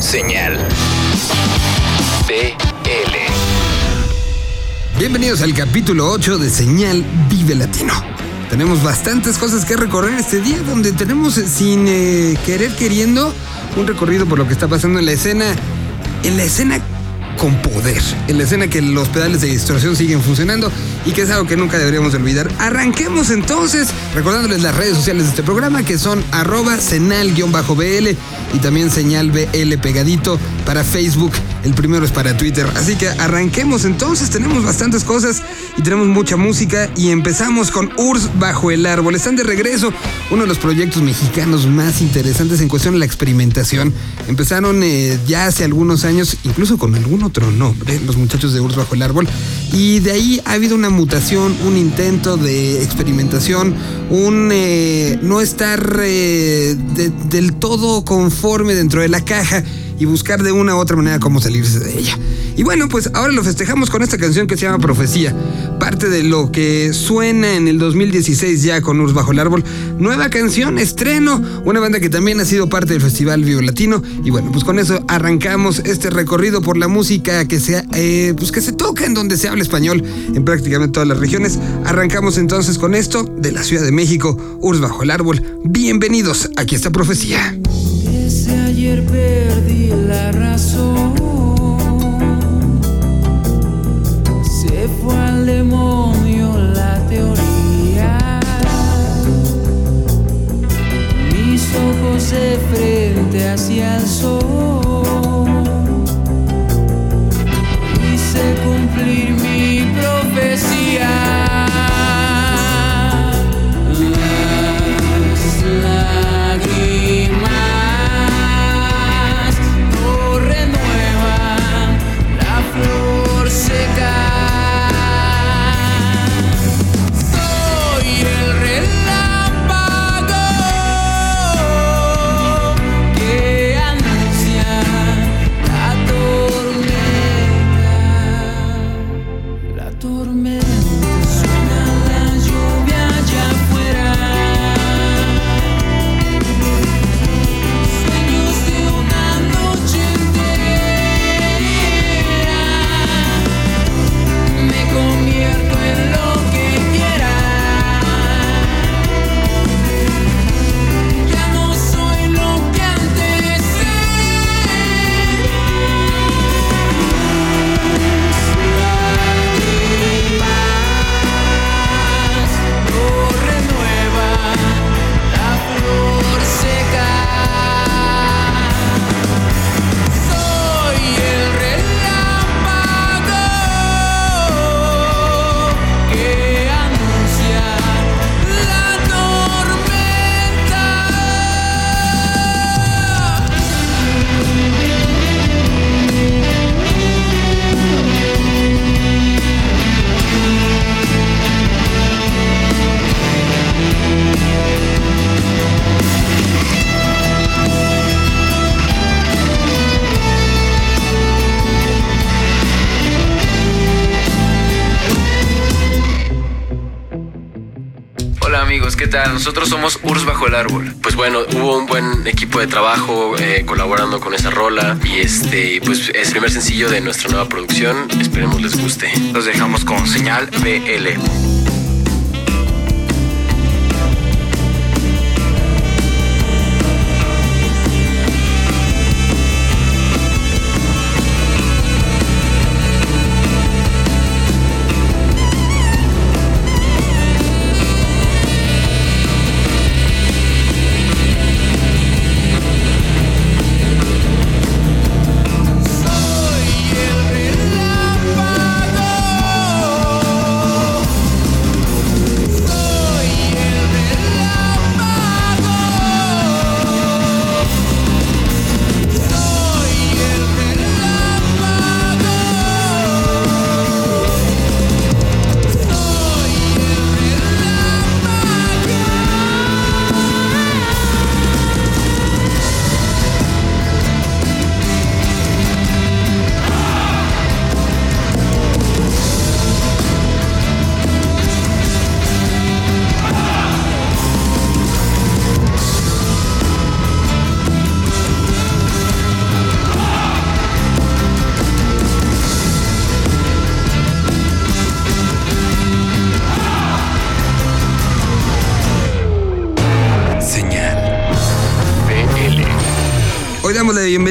Señal BL. Bienvenidos al capítulo 8 de Señal Vive Latino. Tenemos bastantes cosas que recorrer este día, donde tenemos eh, sin eh, querer queriendo un recorrido por lo que está pasando en la escena, en la escena con poder, en la escena que los pedales de distorsión siguen funcionando y que es algo que nunca deberíamos olvidar. Arranquemos entonces recordándoles las redes sociales de este programa que son arroba senal-bl y también señal BL pegadito para Facebook. El primero es para Twitter. Así que arranquemos entonces. Tenemos bastantes cosas y tenemos mucha música. Y empezamos con Urs bajo el árbol. Están de regreso. Uno de los proyectos mexicanos más interesantes en cuestión de la experimentación. Empezaron eh, ya hace algunos años, incluso con algún otro nombre, los muchachos de Urs bajo el árbol. Y de ahí ha habido una mutación, un intento de experimentación, un eh, no estar eh, de- del todo conforme dentro de la caja y buscar de una u otra manera cómo salirse de ella. Y bueno, pues ahora lo festejamos con esta canción que se llama Profecía, parte de lo que suena en el 2016 ya con Urs Bajo el Árbol. Nueva canción, estreno, una banda que también ha sido parte del Festival Vivo Latino. Y bueno, pues con eso arrancamos este recorrido por la música que se, eh, pues que se toca en donde se habla español en prácticamente todas las regiones. Arrancamos entonces con esto de la Ciudad de México, Urs Bajo el Árbol. Bienvenidos, aquí está Profecía. Ayer perdí la razón. Se fue al demonio la teoría. Mis ojos de frente hacia el sol. Hice cumplir mi profecía. Amigos, ¿qué tal? Nosotros somos Urs Bajo el Árbol. Pues bueno, hubo un buen equipo de trabajo eh, colaborando con esa rola y este, pues es el primer sencillo de nuestra nueva producción. Esperemos les guste. Los dejamos con Señal BL.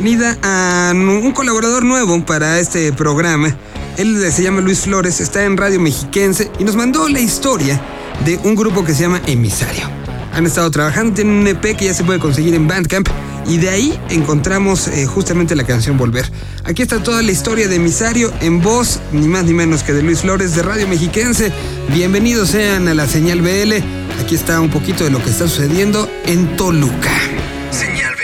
Bienvenida a un colaborador nuevo para este programa. Él se llama Luis Flores, está en Radio Mexiquense y nos mandó la historia de un grupo que se llama Emisario. Han estado trabajando, tienen un EP que ya se puede conseguir en Bandcamp y de ahí encontramos eh, justamente la canción Volver. Aquí está toda la historia de Emisario en voz, ni más ni menos que de Luis Flores de Radio Mexiquense. Bienvenidos sean a la señal BL. Aquí está un poquito de lo que está sucediendo en Toluca. Señal.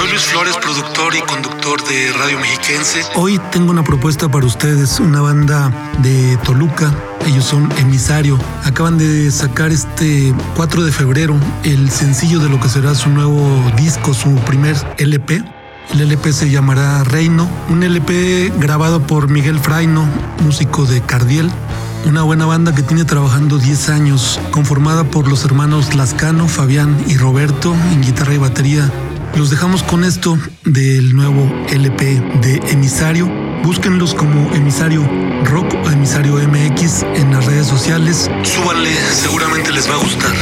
Soy Luis Flores, productor y conductor de Radio Mexiquense. Hoy tengo una propuesta para ustedes, una banda de Toluca. Ellos son Emisario. Acaban de sacar este 4 de febrero el sencillo de lo que será su nuevo disco, su primer LP. El LP se llamará Reino, un LP grabado por Miguel Fraino, músico de Cardiel. Una buena banda que tiene trabajando 10 años, conformada por los hermanos Lascano, Fabián y Roberto en guitarra y batería. Los dejamos con esto del nuevo LP de Emisario. Búsquenlos como Emisario Rock o Emisario MX en las redes sociales. Súbanle, seguramente les va a gustar.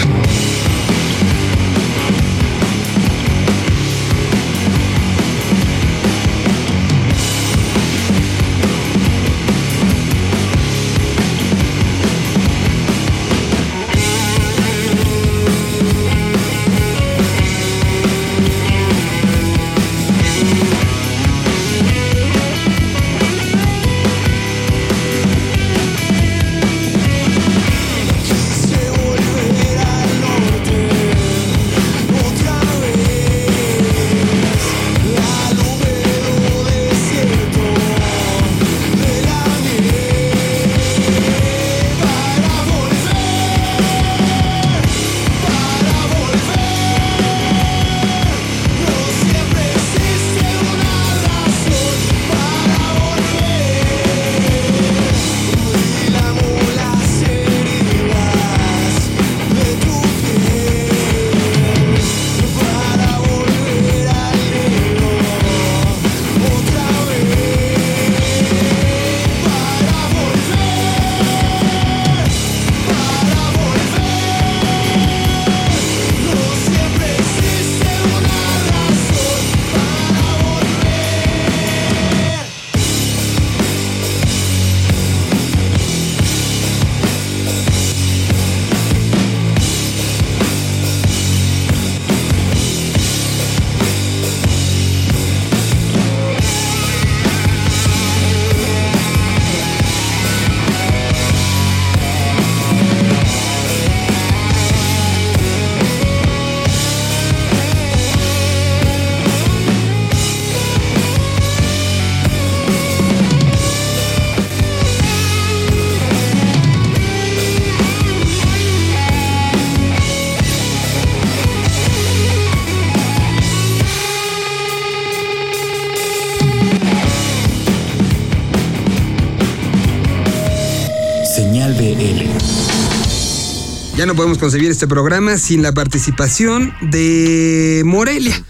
No podemos concebir este programa sin la participación de Morelia.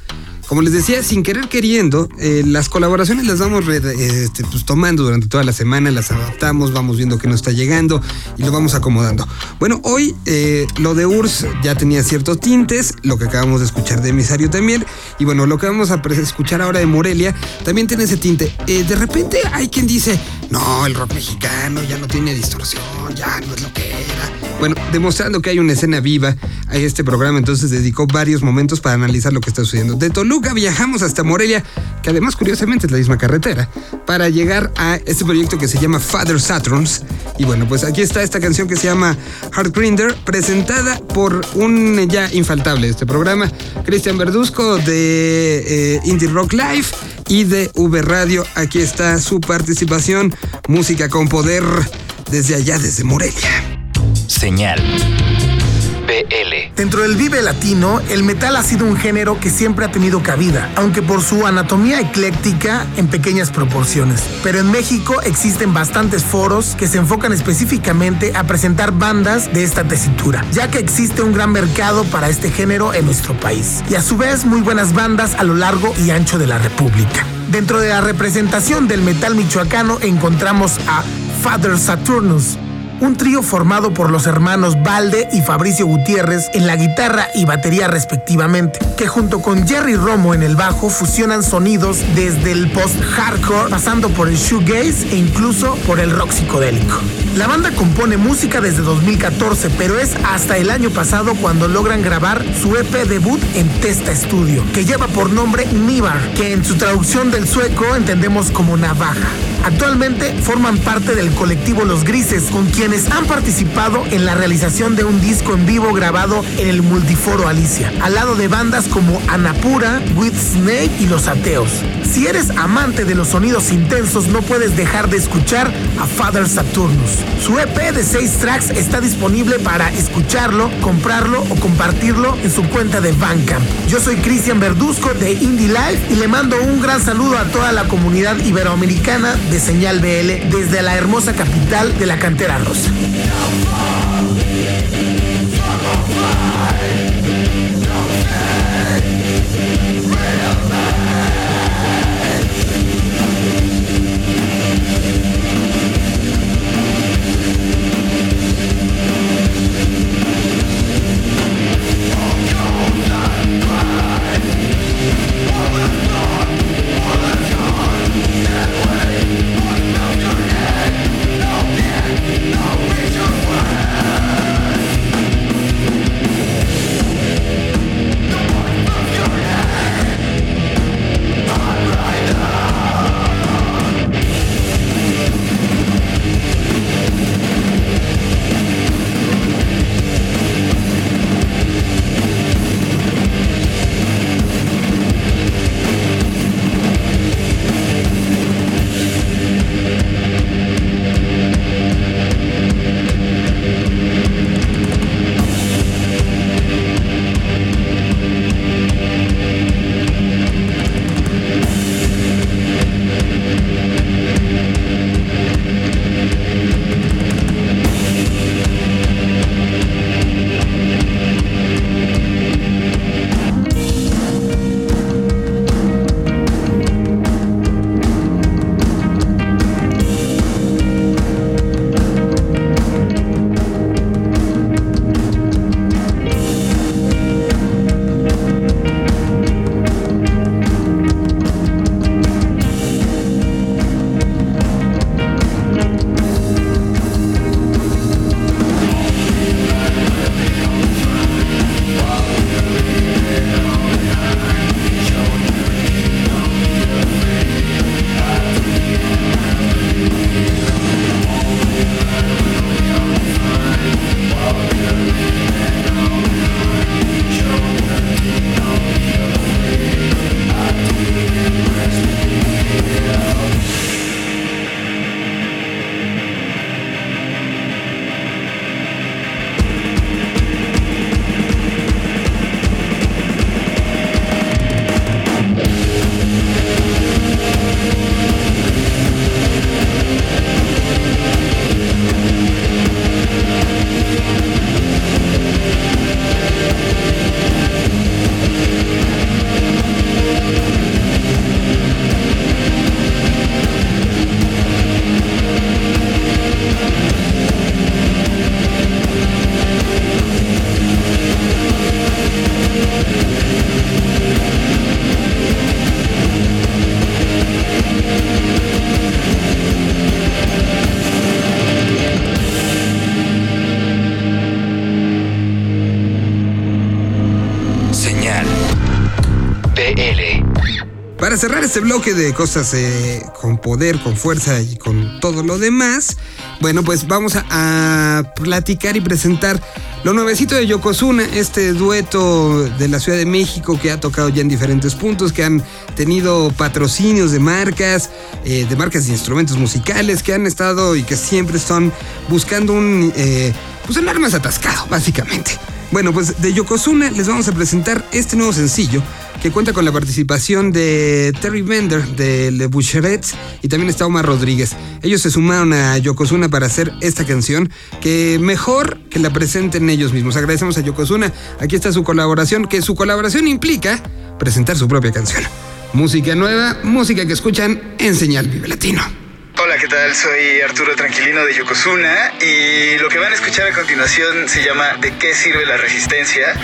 Como les decía, sin querer queriendo, eh, las colaboraciones las vamos eh, este, pues, tomando durante toda la semana, las adaptamos, vamos viendo que nos está llegando y lo vamos acomodando. Bueno, hoy eh, lo de URSS ya tenía ciertos tintes, lo que acabamos de escuchar de Emisario también, y bueno, lo que vamos a escuchar ahora de Morelia también tiene ese tinte. De repente hay quien dice, no, el rock mexicano ya no tiene distorsión, ya no es lo que era. Bueno, demostrando que hay una escena viva a este programa, entonces dedicó varios momentos para analizar lo que está sucediendo. De Toluca viajamos hasta Morelia, que además curiosamente es la misma carretera, para llegar a este proyecto que se llama Father Saturns. Y bueno, pues aquí está esta canción que se llama Heart Grinder, presentada por un ya infaltable de este programa, Cristian Verduzco de eh, Indie Rock Live y Radio. Aquí está su participación, música con poder desde allá, desde Morelia. Señal Dentro del Vive Latino, el metal ha sido un género que siempre ha tenido cabida, aunque por su anatomía ecléctica en pequeñas proporciones. Pero en México existen bastantes foros que se enfocan específicamente a presentar bandas de esta tesitura, ya que existe un gran mercado para este género en nuestro país, y a su vez muy buenas bandas a lo largo y ancho de la República. Dentro de la representación del metal michoacano encontramos a Father Saturnus, un trío formado por los hermanos Valde y Fabricio Gutiérrez en la guitarra y batería respectivamente, que junto con Jerry Romo en el bajo fusionan sonidos desde el post-hardcore pasando por el shoegaze e incluso por el rock psicodélico. La banda compone música desde 2014, pero es hasta el año pasado cuando logran grabar su EP debut en Testa Studio, que lleva por nombre Nivar, que en su traducción del sueco entendemos como navaja. Actualmente forman parte del colectivo Los Grises, con quienes han participado en la realización de un disco en vivo grabado en el Multiforo Alicia, al lado de bandas como Anapura, With Snake y Los Ateos. Si eres amante de los sonidos intensos, no puedes dejar de escuchar a Father Saturnus. Su EP de 6 tracks está disponible para escucharlo, comprarlo o compartirlo en su cuenta de Bandcamp. Yo soy Cristian Verduzco de Indie Life y le mando un gran saludo a toda la comunidad iberoamericana de Señal BL desde la hermosa capital de la cantera rosa. Cerrar este bloque de cosas eh, con poder, con fuerza y con todo lo demás, bueno, pues vamos a, a platicar y presentar lo nuevecito de Yokozuna, este dueto de la Ciudad de México que ha tocado ya en diferentes puntos, que han tenido patrocinios de marcas, eh, de marcas de instrumentos musicales, que han estado y que siempre están buscando un, eh, pues un armas atascado, básicamente. Bueno, pues de Yokozuna les vamos a presentar este nuevo sencillo que cuenta con la participación de Terry Bender de Le Boucherets y también está Omar Rodríguez. Ellos se sumaron a Yokozuna para hacer esta canción que mejor que la presenten ellos mismos. Agradecemos a Yokozuna. Aquí está su colaboración, que su colaboración implica presentar su propia canción. Música nueva, música que escuchan en Señal Vive Latino. Hola, ¿qué tal? Soy Arturo Tranquilino de Yokozuna y lo que van a escuchar a continuación se llama ¿De qué sirve la resistencia?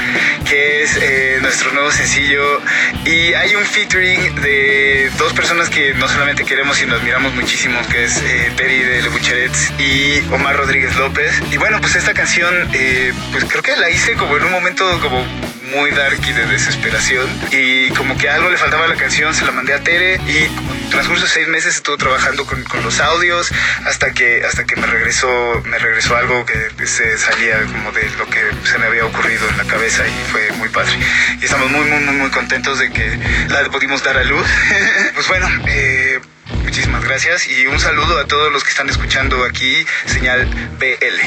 que es eh, nuestro nuevo sencillo y hay un featuring de dos personas que no solamente queremos y nos admiramos muchísimo, que es eh, Peri de Le Bucherets y Omar Rodríguez López. Y bueno, pues esta canción, eh, pues creo que la hice como en un momento como muy dark y de desesperación. Y como que algo le faltaba a la canción, se la mandé a Tere y transcurso de seis meses estuvo trabajando con, con los audios hasta que hasta que me regresó me regresó algo que se salía como de lo que se me había ocurrido en la cabeza y fue muy padre. Y estamos muy muy muy muy contentos de que la pudimos dar a luz. Pues bueno eh, Muchísimas gracias y un saludo a todos los que están escuchando aquí, señal BL.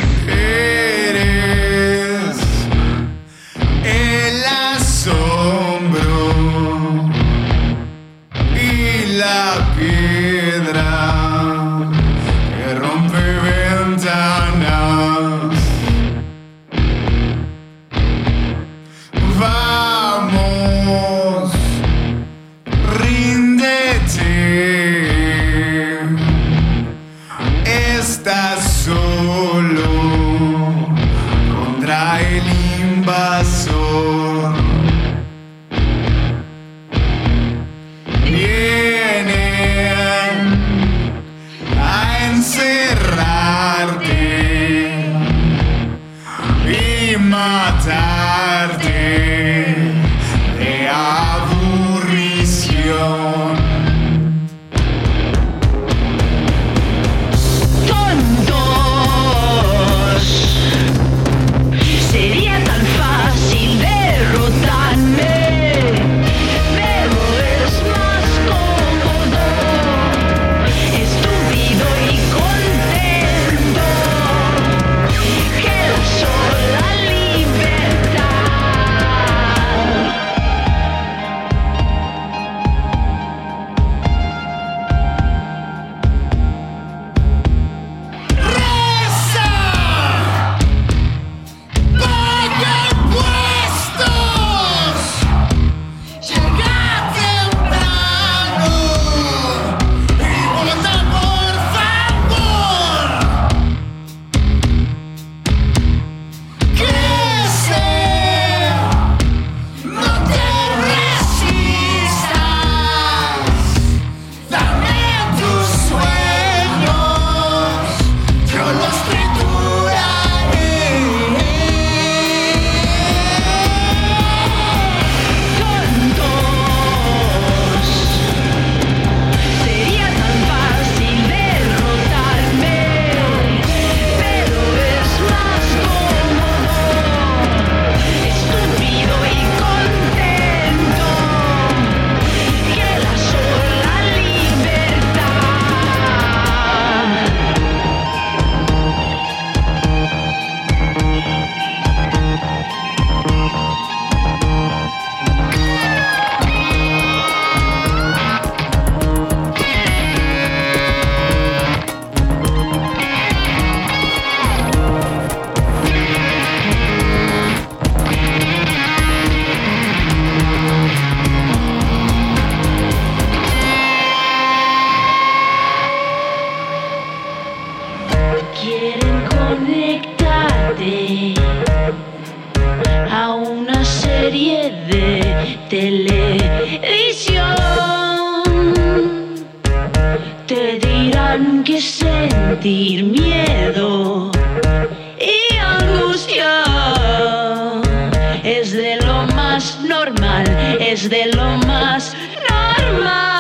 Serie de televisión. Te dirán que sentir miedo y angustia es de lo más normal, es de lo más normal.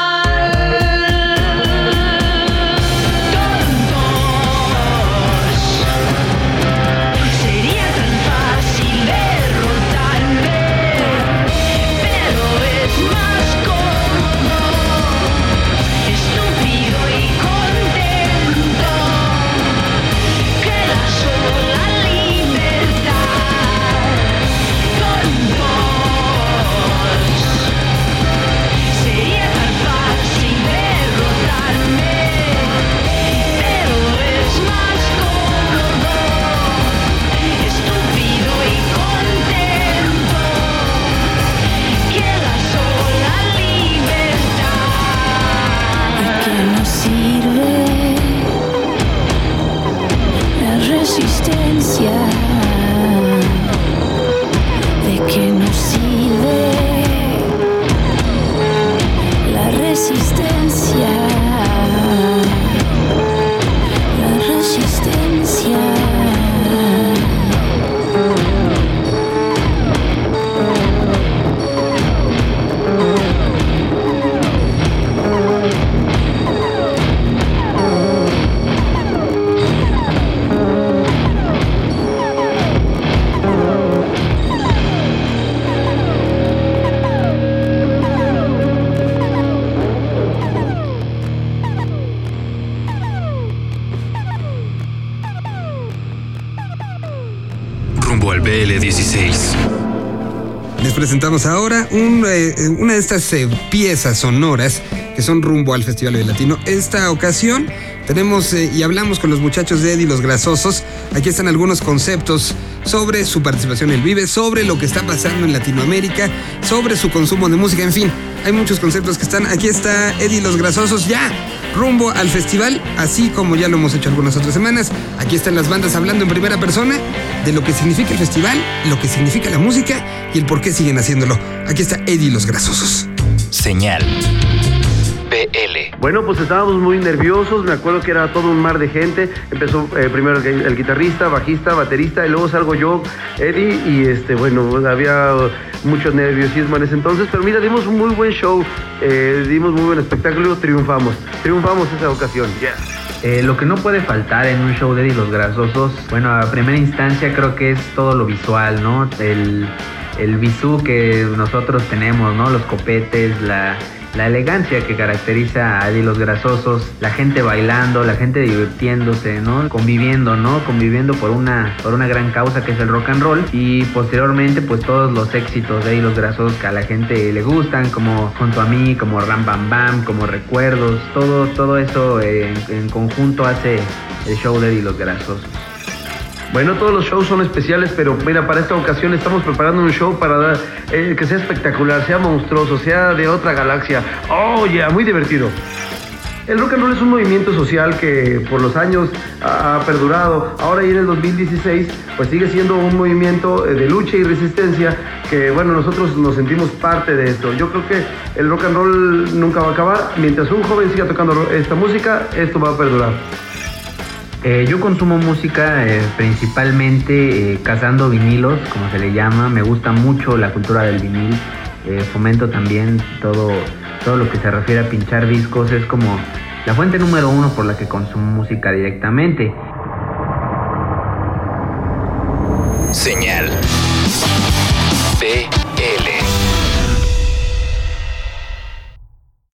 Presentamos ahora eh, una de estas eh, piezas sonoras que son rumbo al Festival de Latino. Esta ocasión tenemos eh, y hablamos con los muchachos de Eddie Los Grasosos. Aquí están algunos conceptos sobre su participación en el Vive, sobre lo que está pasando en Latinoamérica, sobre su consumo de música, en fin. Hay muchos conceptos que están. Aquí está Eddie Los Grasosos ya rumbo al festival, así como ya lo hemos hecho algunas otras semanas. Aquí están las bandas hablando en primera persona de lo que significa el festival, lo que significa la música y el por qué siguen haciéndolo. Aquí está Eddie Los Grasosos. Señal. BL. Bueno, pues estábamos muy nerviosos, me acuerdo que era todo un mar de gente. Empezó eh, primero el, el guitarrista, bajista, baterista, y luego salgo yo, Eddie, y este, bueno, había mucho nerviosismo en ese entonces, pero mira, dimos un muy buen show, eh, dimos muy buen espectáculo, triunfamos, triunfamos esa ocasión. Eh, lo que no puede faltar en un show de Eddie Los Grasosos, bueno, a primera instancia creo que es todo lo visual, ¿no? El, el bisú que nosotros tenemos, ¿no? Los copetes, la, la elegancia que caracteriza a Los Grasosos, la gente bailando, la gente divirtiéndose, ¿no? Conviviendo, ¿no? Conviviendo por una, por una gran causa que es el rock and roll y posteriormente pues todos los éxitos de Los Grasosos que a la gente le gustan, como Junto a mí, como Ram Bam Bam, como Recuerdos, todo, todo eso eh, en, en conjunto hace el show de Los Grasosos. Bueno, todos los shows son especiales, pero mira, para esta ocasión estamos preparando un show para dar, eh, que sea espectacular, sea monstruoso, sea de otra galaxia. Oh, yeah, muy divertido. El rock and roll es un movimiento social que por los años ha, perdurado. Ahora y en el 2016, pues sigue siendo un movimiento eh, de lucha y resistencia que, bueno, nosotros nos sentimos parte de esto. Yo creo que el rock and roll nunca va a acabar. Mientras un joven siga tocando esta música, esto va a perdurar. Eh, yo consumo música eh, principalmente eh, cazando vinilos, como se le llama. Me gusta mucho la cultura del vinil. Fomento también todo, todo lo que se refiere a pinchar discos. Es como la fuente número uno por la que consumo música directamente. Señal.